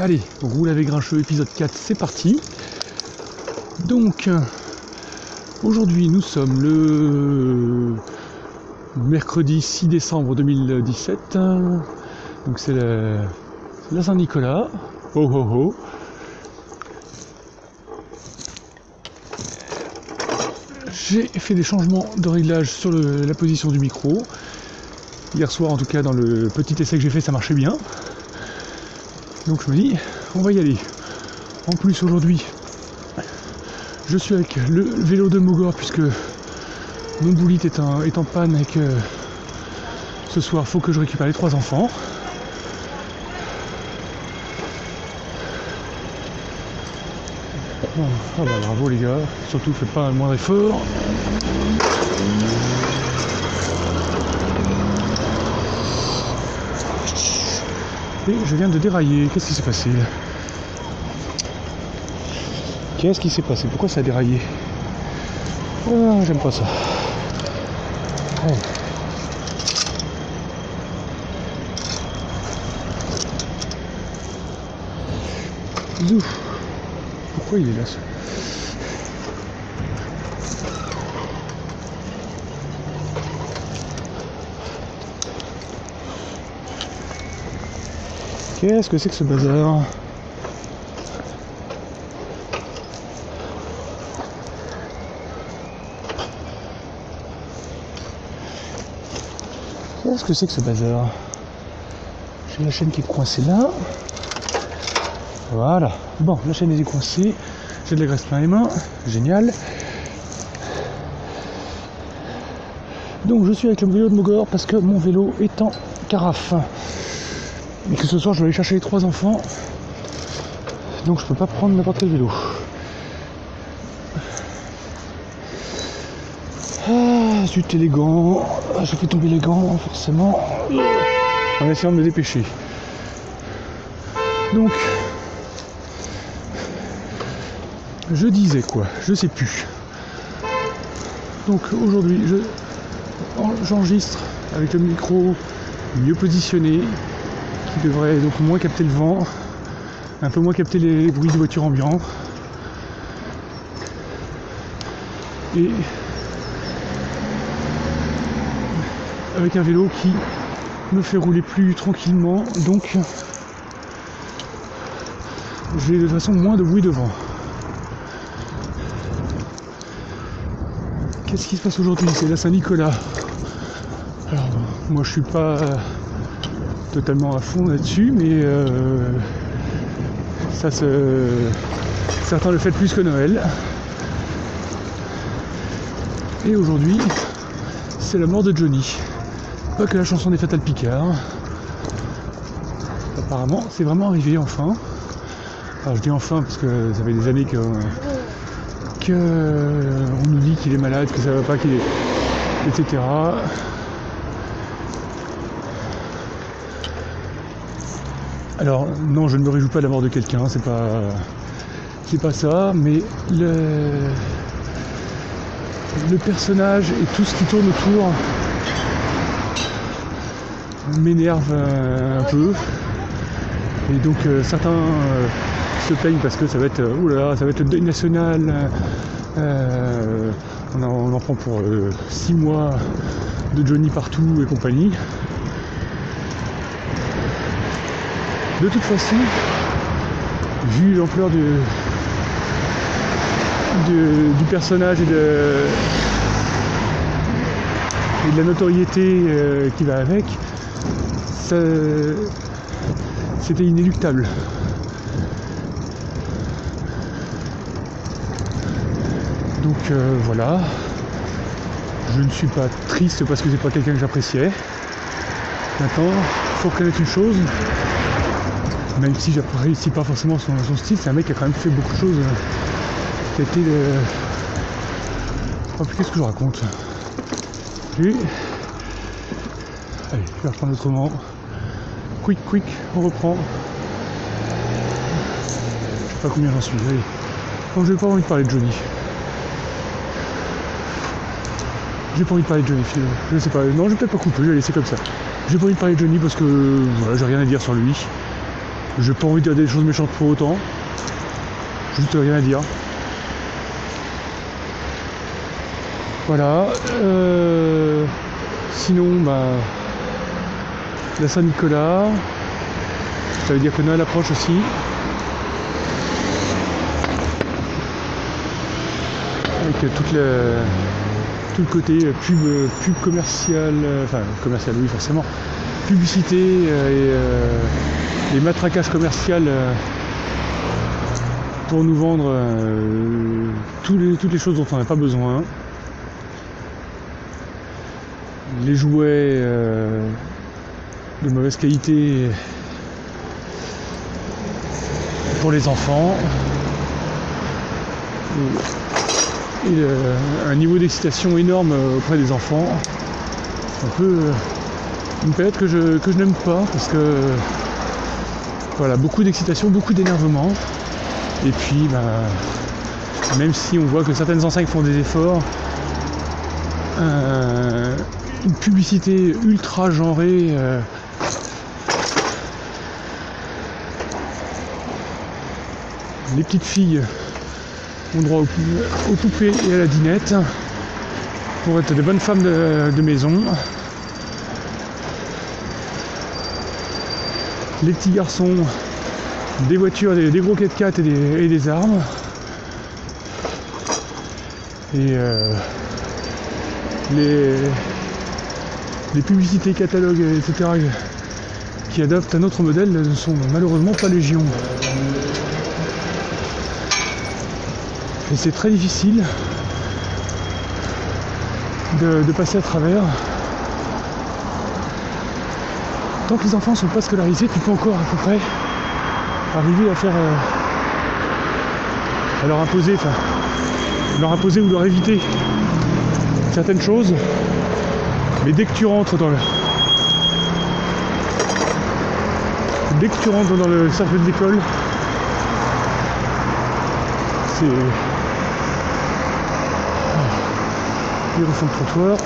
Allez, roule avec Grincheux, épisode 4, c'est parti. Donc, aujourd'hui nous sommes le mercredi 6 décembre 2017. Donc c'est la, Saint-Nicolas. Oh oh oh. J'ai fait des changements de réglage sur la position du micro. Hier soir, en tout cas, dans le petit essai que j'ai fait, ça marchait bien. Donc je me dis, on va y aller. En plus aujourd'hui, je suis avec le vélo de Mogor puisque mon boulite est, en panne et que ce soir faut que je récupère les trois enfants. Ah bah bravo les gars, surtout faites pas un moindre effort. Je viens de dérailler. Qu'est-ce qui s'est passé Qu'est-ce qui s'est passé Pourquoi ça a déraillé ah, J'aime pas ça. Pourquoi il est là Qu'est-ce que c'est que ce bazar Qu'est-ce que c'est que ce bazar J'ai la chaîne qui est coincée là. Voilà. Bon, la chaîne est coincée. J'ai de la graisse plein les mains. Génial. Donc je suis avec le vélo de Mogor parce que mon vélo est en carafe. Et que ce soir je dois aller chercher les trois enfants. Donc je peux pas prendre n'importe quel vélo. Ah, zut élégant. Ah, j'ai fait tomber les gants, forcément. En essayant de me dépêcher. Donc, je disais quoi? Je sais plus. Donc aujourd'hui, j'enregistre avec le micro mieux positionné, devrait donc moins capter le vent, un peu moins capter les bruits de voitures ambiants. Et avec un vélo qui me fait rouler plus tranquillement, donc j'ai de toute façon moins de bruit de vent. Qu'est-ce qui se passe aujourd'hui? C'est la Saint-Nicolas. Alors moi je suis pas totalement à fond là-dessus, mais euh, ça se. Certains le font plus que Noël. Et aujourd'hui, c'est la mort de Johnny. Pas que la chanson des Fatal Picard. Apparemment, c'est vraiment arrivé enfin. Alors je dis enfin parce que ça fait des années que, que nous dit qu'il est malade, que ça va pas, qu'il est. etc. Alors non, je ne me réjouis pas de la mort de quelqu'un, c'est pas c'est pas ça, mais le le personnage et tout ce qui tourne autour m'énerve un peu. Et donc euh, certains euh, se plaignent parce que ça va être oulala, ça va être le deuil national. Euh, on, on, en prend pour 6 mois de Johnny partout et compagnie. De toute façon, vu l'ampleur du, personnage et de, la notoriété euh, qui va avec, c'était inéluctable. Donc euh, voilà, je ne suis pas triste parce que c'est pas quelqu'un que j'appréciais. Maintenant, il faut connaître une chose, même si j'apprécie pas forcément son, style, c'est un mec qui a quand même fait beaucoup de choses. Euh, qui. Euh, qu'est-ce que je raconte? Allez, je vais reprendre autrement. Quick, quick, on reprend. Je sais pas combien j'en suis. Allez. Bon, j'ai pas envie de parler de Johnny. J'ai pas envie de parler de Johnny, je sais pas. Non, je vais peut-être pas couper, je vais laisser comme ça. J'ai pas envie de parler de Johnny parce que voilà, j'ai rien à dire sur lui. J'ai pas envie de dire des choses méchantes pour autant. Juste rien à dire. Voilà. Euh, sinon, bah, la Saint-Nicolas. Ça veut dire que Noël approche aussi. Avec toute la, tout le côté pub, pub commercial, enfin commercial oui forcément, publicité euh, et, les matraquages commercial euh, pour nous vendre euh, toutes les choses dont on n'a pas besoin. Les jouets de mauvaise qualité pour les enfants. Et, un niveau d'excitation énorme auprès des enfants. Un peu une période que je, que je n'aime pas parce que voilà, beaucoup d'excitation, beaucoup d'énervement. Et puis bah, même si on voit que certaines enseignes font des efforts, euh, une publicité ultra genrée. Euh, les petites filles ont droit aux, poupées et à la dinette pour être des bonnes femmes de maison. Les petits garçons, des voitures, des, gros 4x4 et des, armes. Et euh, les, les publicités, catalogues, etc. qui adoptent un autre modèle ne sont malheureusement pas légion. Et c'est très difficile de passer à travers. Tant que les enfants ne sont pas scolarisés, tu peux encore à peu près arriver à faire euh, à leur imposer, enfin leur imposer ou leur éviter certaines choses. Mais dès que tu rentres dans le. Dès que tu rentres dans le cercle de l'école, c'est. Les refond de trottoir.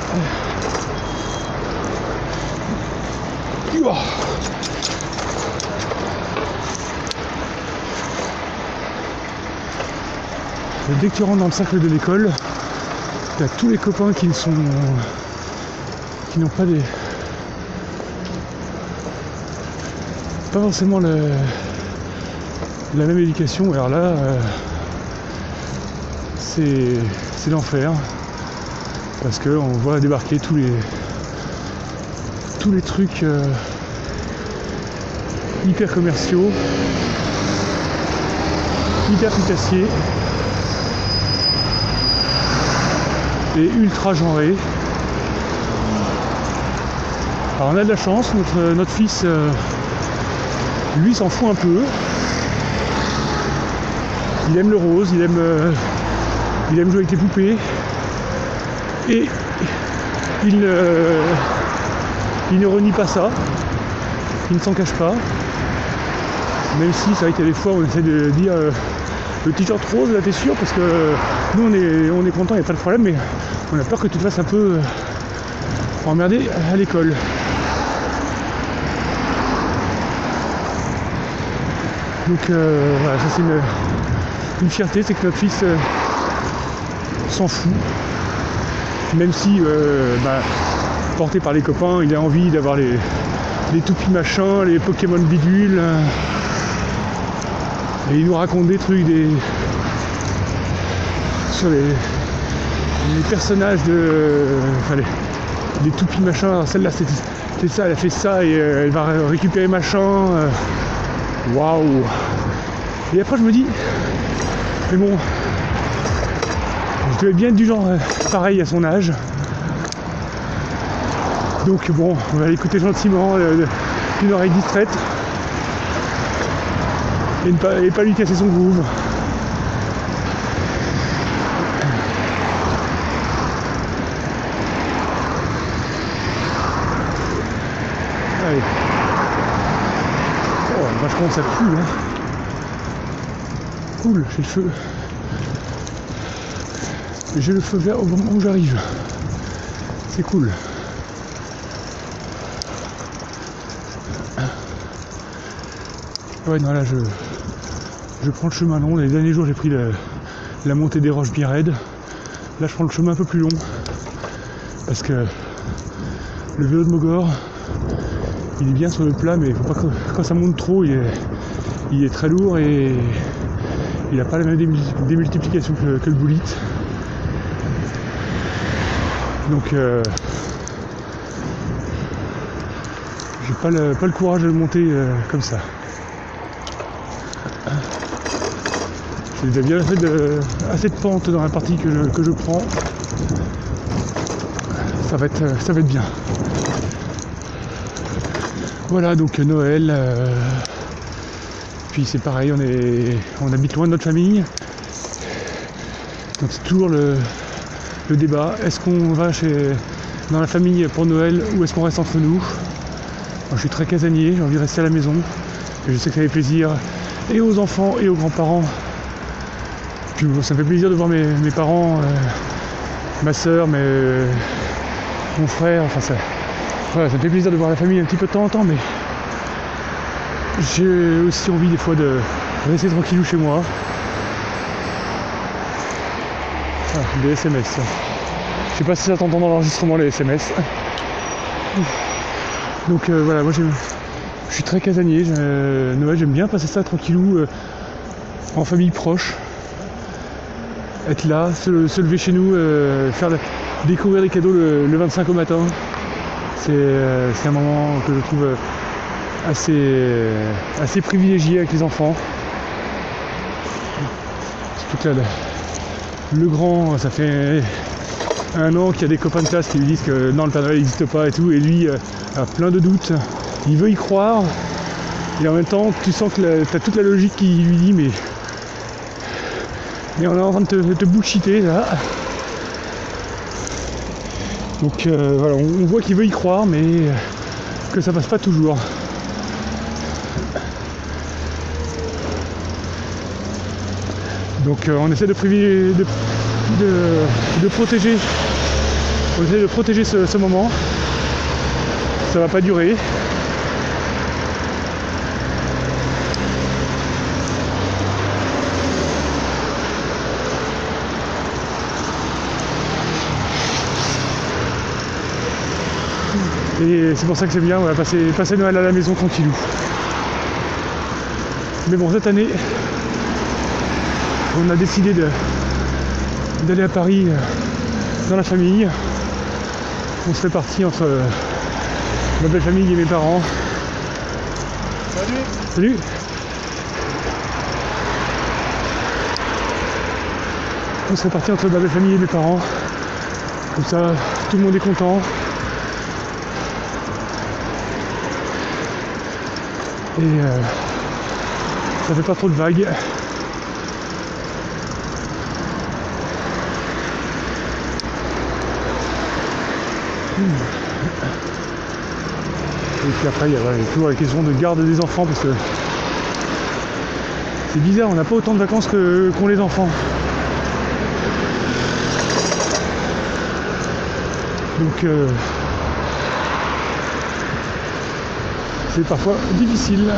Dès que tu rentres dans le cercle de l'école, tu as tous les copains qui ne sont. qui n'ont pas des. pas forcément la même éducation. Alors là, euh, c'est l'enfer. Parce qu'on voit débarquer tous les. Tous les trucs. Euh, hyper commerciaux, hyper putassiers et ultra genrés. Alors on a de la chance, notre, notre fils, euh, lui s'en fout un peu. Il aime le rose, il aime, euh, il aime jouer avec les poupées. Et il, il ne renie pas ça. Il ne s'en cache pas. Même si c'est vrai qu'il y a des fois on essaie de dire euh, le t-shirt rose là t'es sûr parce que nous on est on est content, il n'y a pas de problème, mais on a peur que tu te fasses un peu euh, emmerder à l'école. Donc euh, voilà, ça c'est une, fierté, c'est que notre fils s'en fout. Même si bah, porté par les copains, il a envie d'avoir les, les toupies machins, les Pokémon bidules. Et il nous raconte des trucs, des. sur les, personnages de. Enfin, les, toupies machin. Celle-là, c'est ça, elle a fait ça et euh, elle va récupérer machin. Euh. Waouh! Et après, je me dis, mais bon, je devais bien être du genre euh, pareil à son âge. Donc bon, on va l'écouter gentiment, d'une oreille distraite et, pas, pas lui casser son groove. Allez. Oh, vachement ça pue hein. Cool, j'ai le feu. J'ai le feu vert au moment où j'arrive. C'est cool. Ouais, non, là, je, je prends le chemin long. Les derniers jours, j'ai pris la montée des roches bien raide. Là, je prends le chemin un peu plus long. Parce que le vélo de Mogor, il est bien sur le plat, mais faut pas que quand ça monte trop, il est, très lourd et il n'a pas la même démul- démultiplication que, le boulit. Donc, euh, j'ai pas le, pas le courage de le monter euh, comme ça. J'ai déjà bien fait de, assez de pente dans la partie que je, prends. Ça va être, ça va être bien. Voilà donc Noël. euh, puis c'est pareil, on est, on habite loin de notre famille. Donc c'est toujours le, le débat. Est-ce qu'on va chez, dans la famille pour Noël ou est-ce qu'on reste entre nous? Je suis très casanier, j'ai envie de rester à la maison. Et je sais que ça fait plaisir et aux enfants et aux grands-parents. Ça me fait plaisir de voir mes, parents, euh, ma soeur, mon frère, enfin ça, voilà, ça me fait plaisir de voir la famille un petit peu de temps en temps, mais j'ai aussi envie des fois de rester tranquillou chez moi. Ah, des SMS. Je sais pas si ça t'entend dans l'enregistrement les SMS. Donc euh, voilà, moi je suis très casanier. Noël, j'aime bien passer ça tranquillou euh, en famille proche. Être là, se, lever chez nous, euh, faire découvrir des cadeaux le, le 25 au matin. C'est euh, c'est un moment que je trouve euh, assez, assez privilégié avec les enfants. Surtout là, le, grand, ça fait un an qu'il y a des copains de classe qui lui disent que non, le Père Noël n'existe pas et tout, et lui a plein de doutes. Il veut y croire, et en même temps, tu sens que tu as toute la logique qui lui dit, mais, mais on est en train de te, te bullshiter là. Donc euh, voilà, on, voit qu'il veut y croire, mais euh, que ça passe pas toujours. Donc euh, on essaie de- de protéger, on essaie de protéger ce, ce moment. Ça va pas durer. Et c'est pour ça que c'est bien, va passer, passer Noël à la maison tranquillou. Mais bon, cette année, on a décidé d'aller à Paris euh, dans la famille. On se fait partie entre euh, ma belle famille et mes parents. Salut Salut On se fait partie entre ma belle famille et mes parents. Comme ça, tout le monde est content. Et euh, ça fait pas trop de vagues. Et puis après, il y a voilà, il y a toujours la question de garde des enfants parce que c'est bizarre, on n'a pas autant de vacances que- qu'ont les enfants. Donc euh, c'est parfois difficile.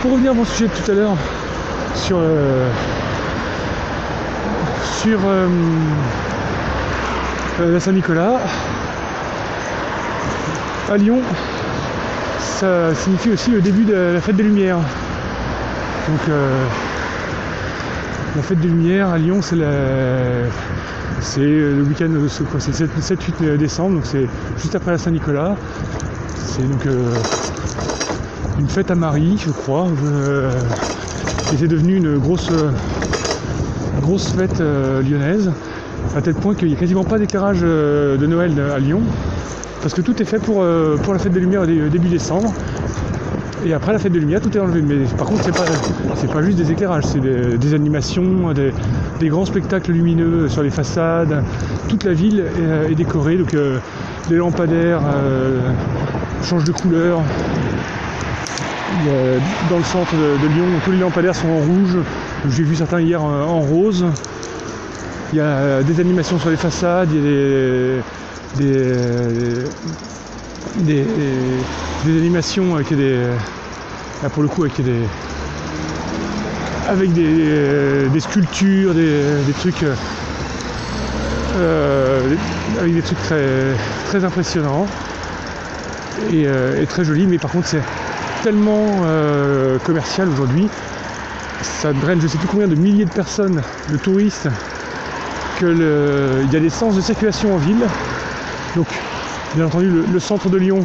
Pour revenir à mon sujet de tout à l'heure sur euh, sur euh, euh, la Saint-Nicolas, à Lyon, ça signifie aussi le début de la fête des Lumières. Donc la fête des Lumières à Lyon, c'est la- le week-end, euh, c'est quoi, c'est le 7-8 décembre, donc c'est juste après la Saint-Nicolas. C'est donc euh, une fête à Marie, je crois. et c'est devenu une grosse, euh, grosse fête euh, lyonnaise, à tel point qu'il n'y a quasiment pas d'éclairage de Noël à Lyon, parce que tout est fait pour, pour la fête des Lumières début décembre. Et après la fête des Lumières, tout est enlevé. Mais par contre, c'est pas, pas juste des éclairages, c'est des, des animations, des, des grands spectacles lumineux sur les façades. Toute la ville est, décorée, donc les lampadaires changent de couleur. Dans le centre de, Lyon, tous les lampadaires sont en rouge. J'ai vu certains hier euh, en rose. Il y a euh, des animations sur les façades, il y a des, animations avec des, avec des des sculptures, des, trucs euh, euh, avec des trucs très, très impressionnants et, euh, très jolis, mais par contre c'est tellement euh, commercial aujourd'hui, ça draine je sais plus combien de milliers de personnes, de touristes, que le- il y a des sens de circulation en ville. Donc bien entendu le, le centre de Lyon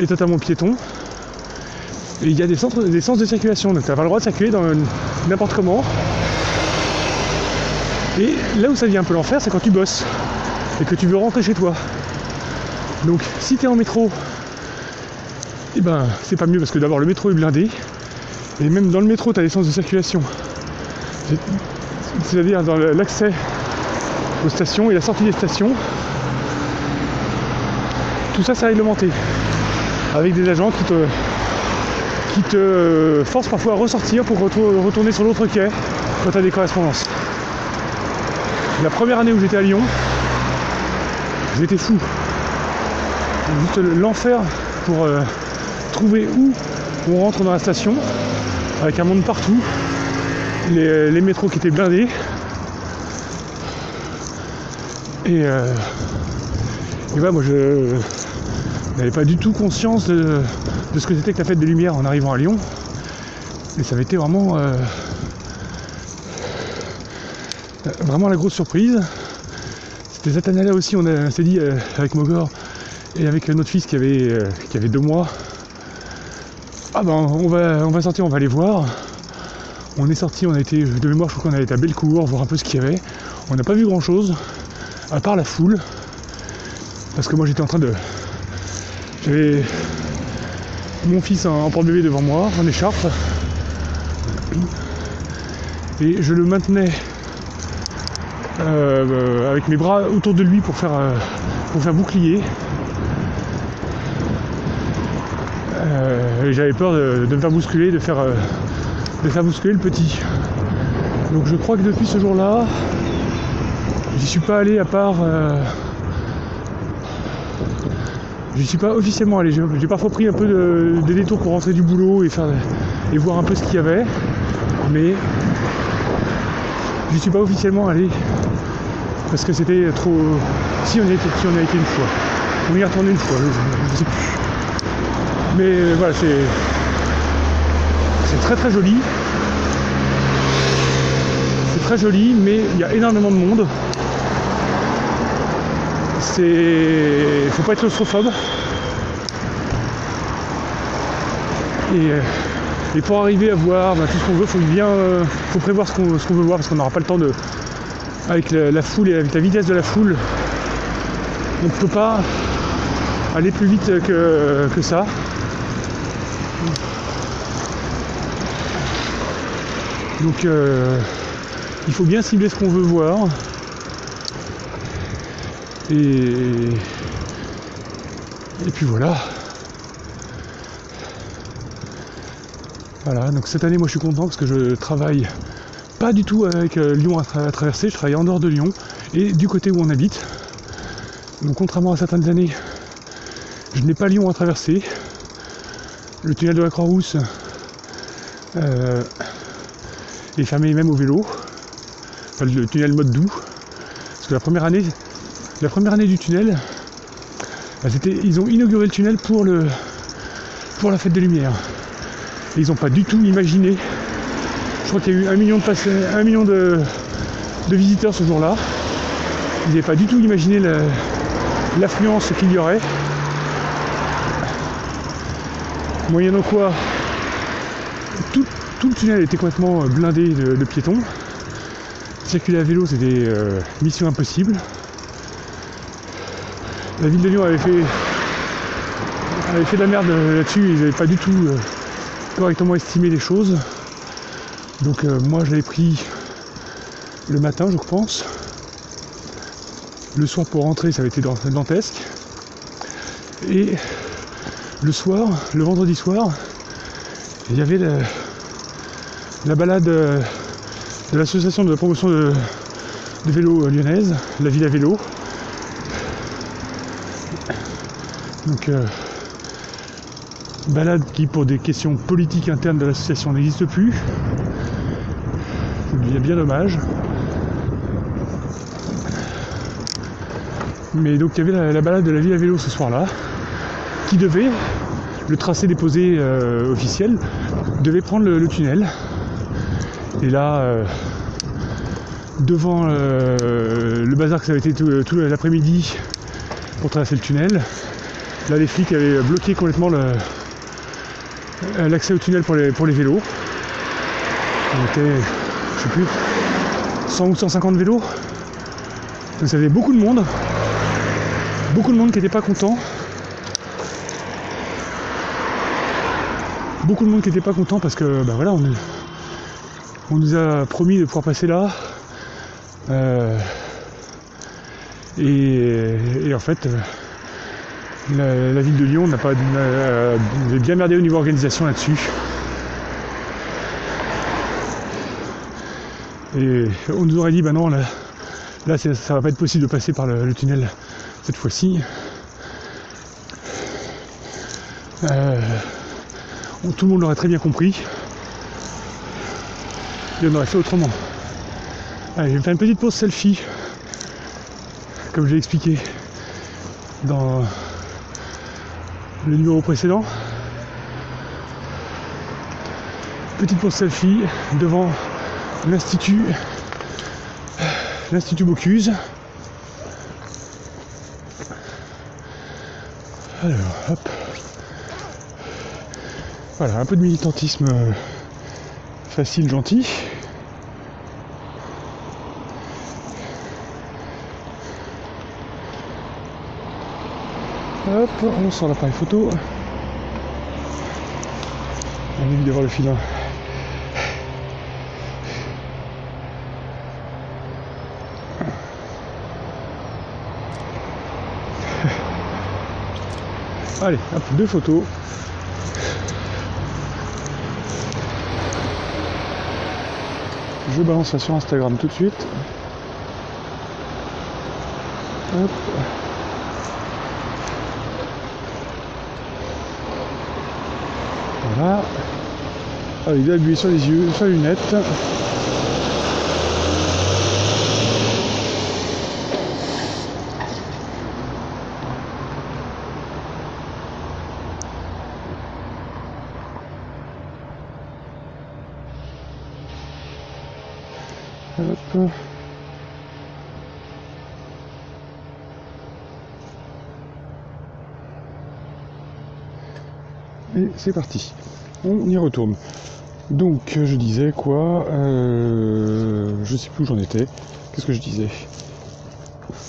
est totalement piéton. Et il y a des, centres, des sens de circulation, donc tu n'as pas le droit de circuler dans n'importe comment. Et là où ça devient un peu l'enfer, c'est quand tu bosses et que tu veux rentrer chez toi. Donc si tu es en métro, et ben c'est pas mieux parce que d'abord le métro est blindé. Et même dans le métro, tu as des sens de circulation. C'est- C'est-à-dire dans l'accès aux stations et la sortie des stations. Tout ça c'est réglementé. Avec des agents qui te, qui te forcent parfois à ressortir pour retou- retourner sur l'autre quai quand tu as des correspondances. La première année où j'étais à Lyon, j'étais fou. Juste l'enfer pour euh, trouver où on rentre dans la station, avec un monde partout, les, métros qui étaient blindés. Et, euh, et voilà, moi je n'avais pas du tout conscience de, ce que c'était que la fête des Lumières en arrivant à Lyon. Et ça avait été vraiment, euh, vraiment la grosse surprise. C'était cette année-là aussi, on, s'est dit avec Mogor et avec notre fils qui avait, euh, qui avait deux mois, ah ben on va, on va sortir, on va aller voir. On est sorti, on a été, de mémoire je crois qu'on a été à Bellecour, voir un peu ce qu'il y avait. On n'a pas vu grand chose, à part la foule. Parce que moi j'étais en train de. J'avais mon fils en, porte-bébé devant moi, en écharpe. Et je le maintenais euh, avec mes bras autour de lui pour faire, euh, pour faire bouclier. Euh, et j'avais peur de, me faire bousculer, de faire, euh, de faire bousculer le petit. Donc je crois que depuis ce jour-là, j'y suis pas allé à part. euh, J'y suis pas officiellement allé. J'ai parfois pris un peu de, des détours pour rentrer du boulot et faire et voir un peu ce qu'il y avait. Mais j'y suis pas officiellement allé parce que c'était trop. Si on y été, si on y a été une fois. On y est retourné une fois, je, je sais plus. Mais euh, voilà, c'est. C'est très très joli. C'est très joli, mais il y a énormément de monde. C'est. Faut pas être claustrophobe. Et, euh, et pour arriver à voir bah, tout ce qu'on veut, faut bien. euh, faut prévoir ce qu'on ce qu'on veut voir parce qu'on n'aura pas le temps de. Avec la, la foule et avec la vitesse de la foule, on ne peut pas aller plus vite que, que ça. Donc euh, il faut bien cibler ce qu'on veut voir. Et, puis voilà. Voilà, donc cette année moi je suis content parce que je travaille pas du tout avec euh, Lyon à traverser, je travaille en dehors de Lyon et du côté où on habite. Donc contrairement à certaines années, je n'ai pas Lyon à traverser. Le tunnel de la Croix-Rousse euh, est fermé même au vélo. Enfin, le tunnel mode doux. Parce que la première année, la première année du tunnel, c'était, ils ont inauguré le tunnel pour, le, pour la fête des Lumières. Ils n'ont pas du tout imaginé. Je crois qu'il y a eu un million de, passe- un million de, de visiteurs ce jour-là. Ils n'avaient pas du tout imaginé la- l'affluence qu'il y aurait. Moyennant quoi, tout, tout le tunnel était complètement euh, blindé de, piétons. Circuler à vélo, c'était euh, mission impossible. La ville de Lyon avait fait, avait fait de la merde euh, là-dessus, ils n'avaient pas du tout correctement estimé les choses. Donc moi je l'avais pris le matin je pense. Le soir pour rentrer ça avait été dan- dantesque. Et le soir, le vendredi soir, il y avait la, la balade euh, de l'association de promotion de, vélo lyonnaise, la ville à vélo. Donc euh, Balade qui, pour des questions politiques internes de l'association, n'existe plus. A bien dommage. Mais donc il y avait la, la balade de la ville à vélo ce soir-là, qui devait, le tracé déposé euh, officiel, devait prendre le tunnel. Et là, euh, devant euh, le bazar que ça avait été tout, l'après-midi pour traverser le tunnel, là les flics avaient bloqué complètement l'accès au tunnel pour les, vélos. On était, je sais plus, 100 ou 150 vélos. Donc ça faisait beaucoup de monde. Beaucoup de monde qui n'était pas content. Beaucoup de monde qui n'était pas content parce que bah voilà, on, est- on nous a promis de pouvoir passer là. Euh, et, en fait, euh, la, ville de Lyon n'a pas euh, bien merdé au niveau organisation là-dessus. Et on nous aurait dit bah non là, ça va pas être possible de passer par le, tunnel cette fois-ci. Euh, tout le monde l'aurait très bien compris. On aurait fait autrement. Allez, je vais faire une petite pause selfie. Comme j'ai expliqué dans le numéro précédent. Petite pause selfie devant l'Institut l'Institut Bocuse. Alors, hop. Voilà, un peu de militantisme euh, facile, gentil. Hop, on sort l'appareil photo. On évite de voir le filin. Allez, hop, deux photos. Je balance ça sur Instagram tout de suite. Voilà. Ah, il appuyer sur les yeux, sur les lunettes. Hop. Et c'est parti. On y retourne. Donc je disais quoi euh, Je sais plus où j'en étais. Qu'est-ce que je disais?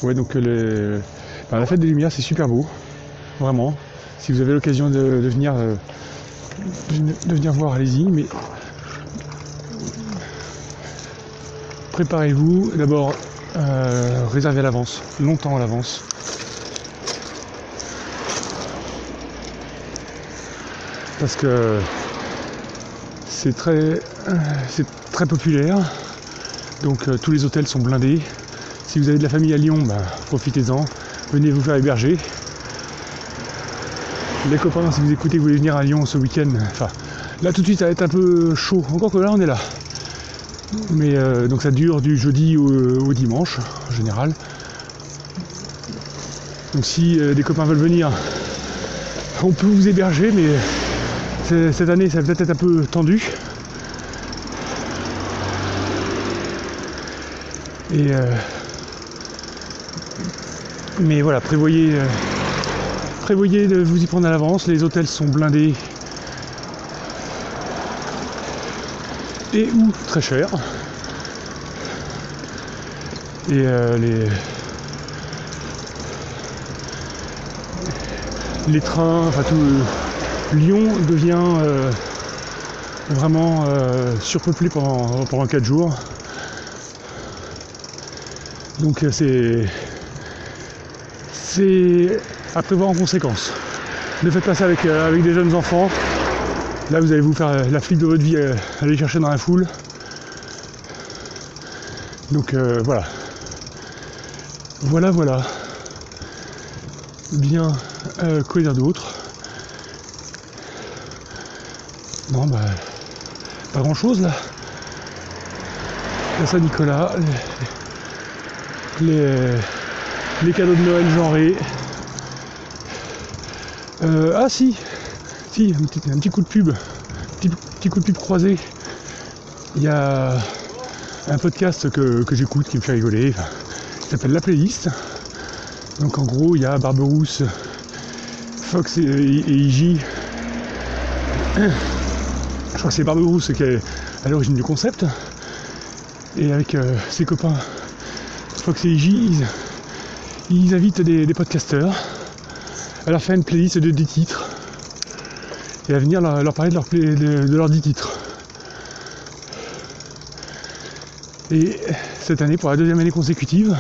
Ouais donc les... ben, la fête des lumières c'est super beau. Vraiment. Si vous avez l'occasion de, euh, venir voir, allez-y. Mais préparez-vous. D'abord euh, réservez à l'avance, longtemps à l'avance. Parce que c'est très, c'est très populaire. Donc euh, tous les hôtels sont blindés. Si vous avez de la famille à Lyon, bah, profitez-en. Venez vous faire héberger. Les copains, si vous écoutez vous voulez venir à Lyon ce week-end, enfin là tout de suite ça va être un peu chaud. Encore que là on est là. Mais euh, donc ça dure du jeudi au, dimanche en général. Donc si euh, des copains veulent venir, on peut vous héberger, mais cette année ça va peut-être être un peu tendu. Euh, mais voilà, prévoyez, euh, prévoyez de vous y prendre à l'avance. Les hôtels sont blindés et ou très chers. Et euh, les les trains, enfin tout Lyon devient euh, vraiment euh, surpeuplé pendant pendant 4 jours. Donc euh, c'est c'est à prévoir en conséquence. Ne faites pas ça avec, avec des jeunes enfants. Là vous allez vous faire la flic de votre vie aller chercher dans la foule. Donc voilà. Voilà voilà. Bien quoi dire d'autre Non, bah, pas grand chose là. La Saint-Nicolas, les, les, les cadeaux de Noël genrés. Euh, ah si, si, un petit, coup de pub, petit, petit coup de pub croisé. Il y a un podcast que, que j'écoute qui me fait rigoler, qui s'appelle La Playlist. Donc en gros, il y a Barberousse, Fox et, et crois que c'est Barberousse qui est à l'origine du concept. Et avec euh, ses copains Fox et IJ, ils, ils invitent des, des podcasteurs à leur faire une playlist de 10 titres et à venir leur, parler de, leur leurs 10 titres. Et cette année, pour la deuxième année consécutive,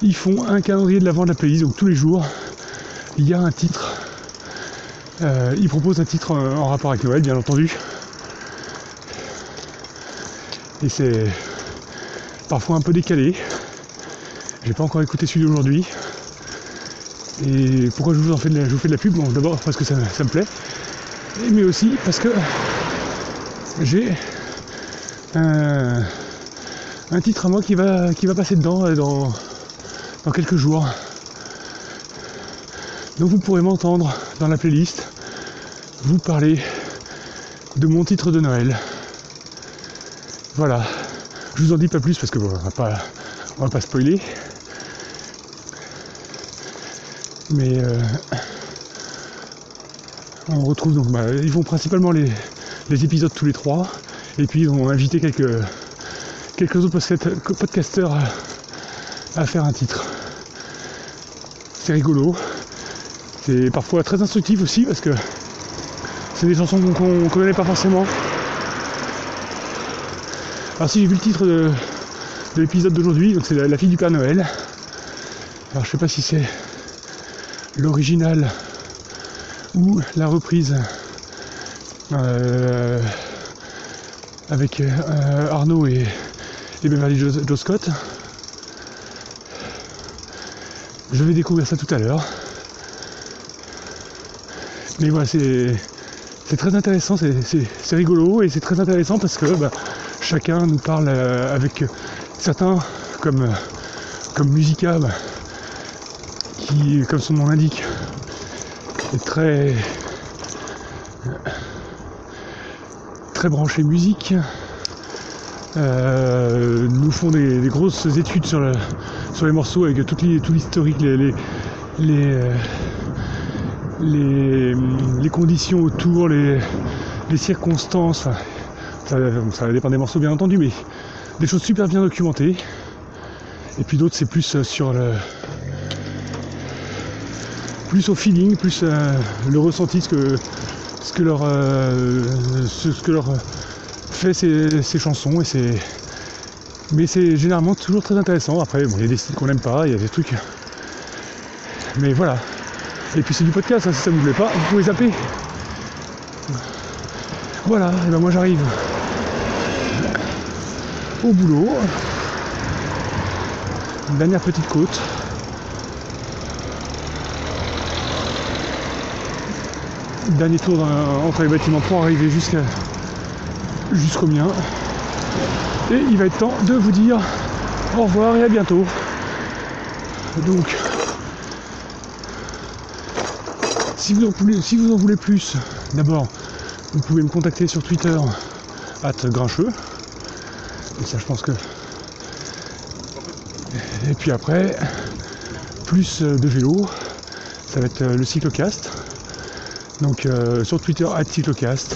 ils font un calendrier de l'avant de la playlist, donc tous les jours, il y a un titre. Euh, ils proposent un titre euh, en rapport avec Noël, bien entendu. Et c'est parfois un peu décalé. J'ai pas encore écouté celui d'aujourd'hui. Et pourquoi je vous en fais de la, je vous fais de la pub? Bon, d'abord parce que ça, me plaît, mais aussi parce que j'ai un, titre à moi qui va, qui va passer dedans euh, dans quelques jours. Donc vous pourrez m'entendre dans la playlist vous parler de mon titre de Noël. Voilà. Je vous en dis pas plus parce que bon, on va pas, on va pas spoiler. Mais euh, on retrouve donc, bah, ils vont principalement les, épisodes tous les trois, et puis ils vont inviter quelques, quelques autres podcast- podcasteurs à faire un titre. C'est rigolo, c'est parfois très instructif aussi parce que c'est des chansons qu'on qu'on connaît pas forcément. Alors si j'ai vu le titre de, de l'épisode d'aujourd'hui, donc c'est la, la fille du Père Noël. Alors je sais pas si c'est l'original ou la reprise euh, avec euh, Arnaud et, et Beverly Joe, Joe Scott. Je vais découvrir ça tout à l'heure. Mais voilà, c'est c'est très intéressant, c'est- rigolo et c'est très intéressant parce que bah, chacun nous parle euh, avec certains comme, euh, comme Musica bah, qui, comme son nom l'indique, est très très branché musique. Euh, nous font des, grosses études sur, le- sur les morceaux avec tout, l'hi- tout l'historique, les, euh, les, les conditions autour, les, les circonstances. Ça, ça dépend des morceaux bien entendu, mais des choses super bien documentées. Et puis d'autres, c'est plus euh, sur le. plus au feeling, plus euh, le ressenti, ce que, ce que leur. euh, ce, ce que leur fait ces, ces chansons. Et c'est. Mais c'est généralement toujours très intéressant. Après, bon, il y a des styles qu'on n'aime pas, il y a des trucs. Mais voilà. Et puis c'est du podcast, hein, si ça vous plaît pas, vous pouvez zapper. Voilà, et ben moi j'arrive au boulot. Une dernière petite côte. Dernier tour entre les bâtiments pour arriver jusqu'à jusqu'au mien. Et il va être temps de vous dire au revoir et à bientôt. Donc, si vous en voulez, si vous en voulez plus, d'abord, vous pouvez me contacter sur Twitter, at grincheux. Et ça, je pense que. Et puis après, plus euh, de vélo, ça va être euh, le cyclocast. Donc euh, sur Twitter, at cyclocast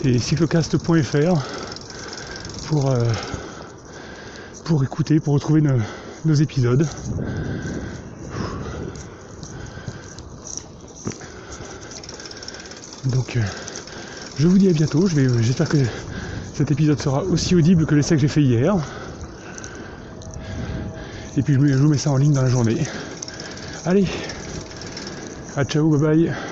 et cyclocast.fr pour, pour écouter, pour retrouver nos épisodes. Donc euh, je vous dis à bientôt. J'espère que cet épisode sera aussi audible que l'essai que j'ai fait hier. Et puis je vous mets ça en ligne dans la journée. Allez, à ciao, bye bye.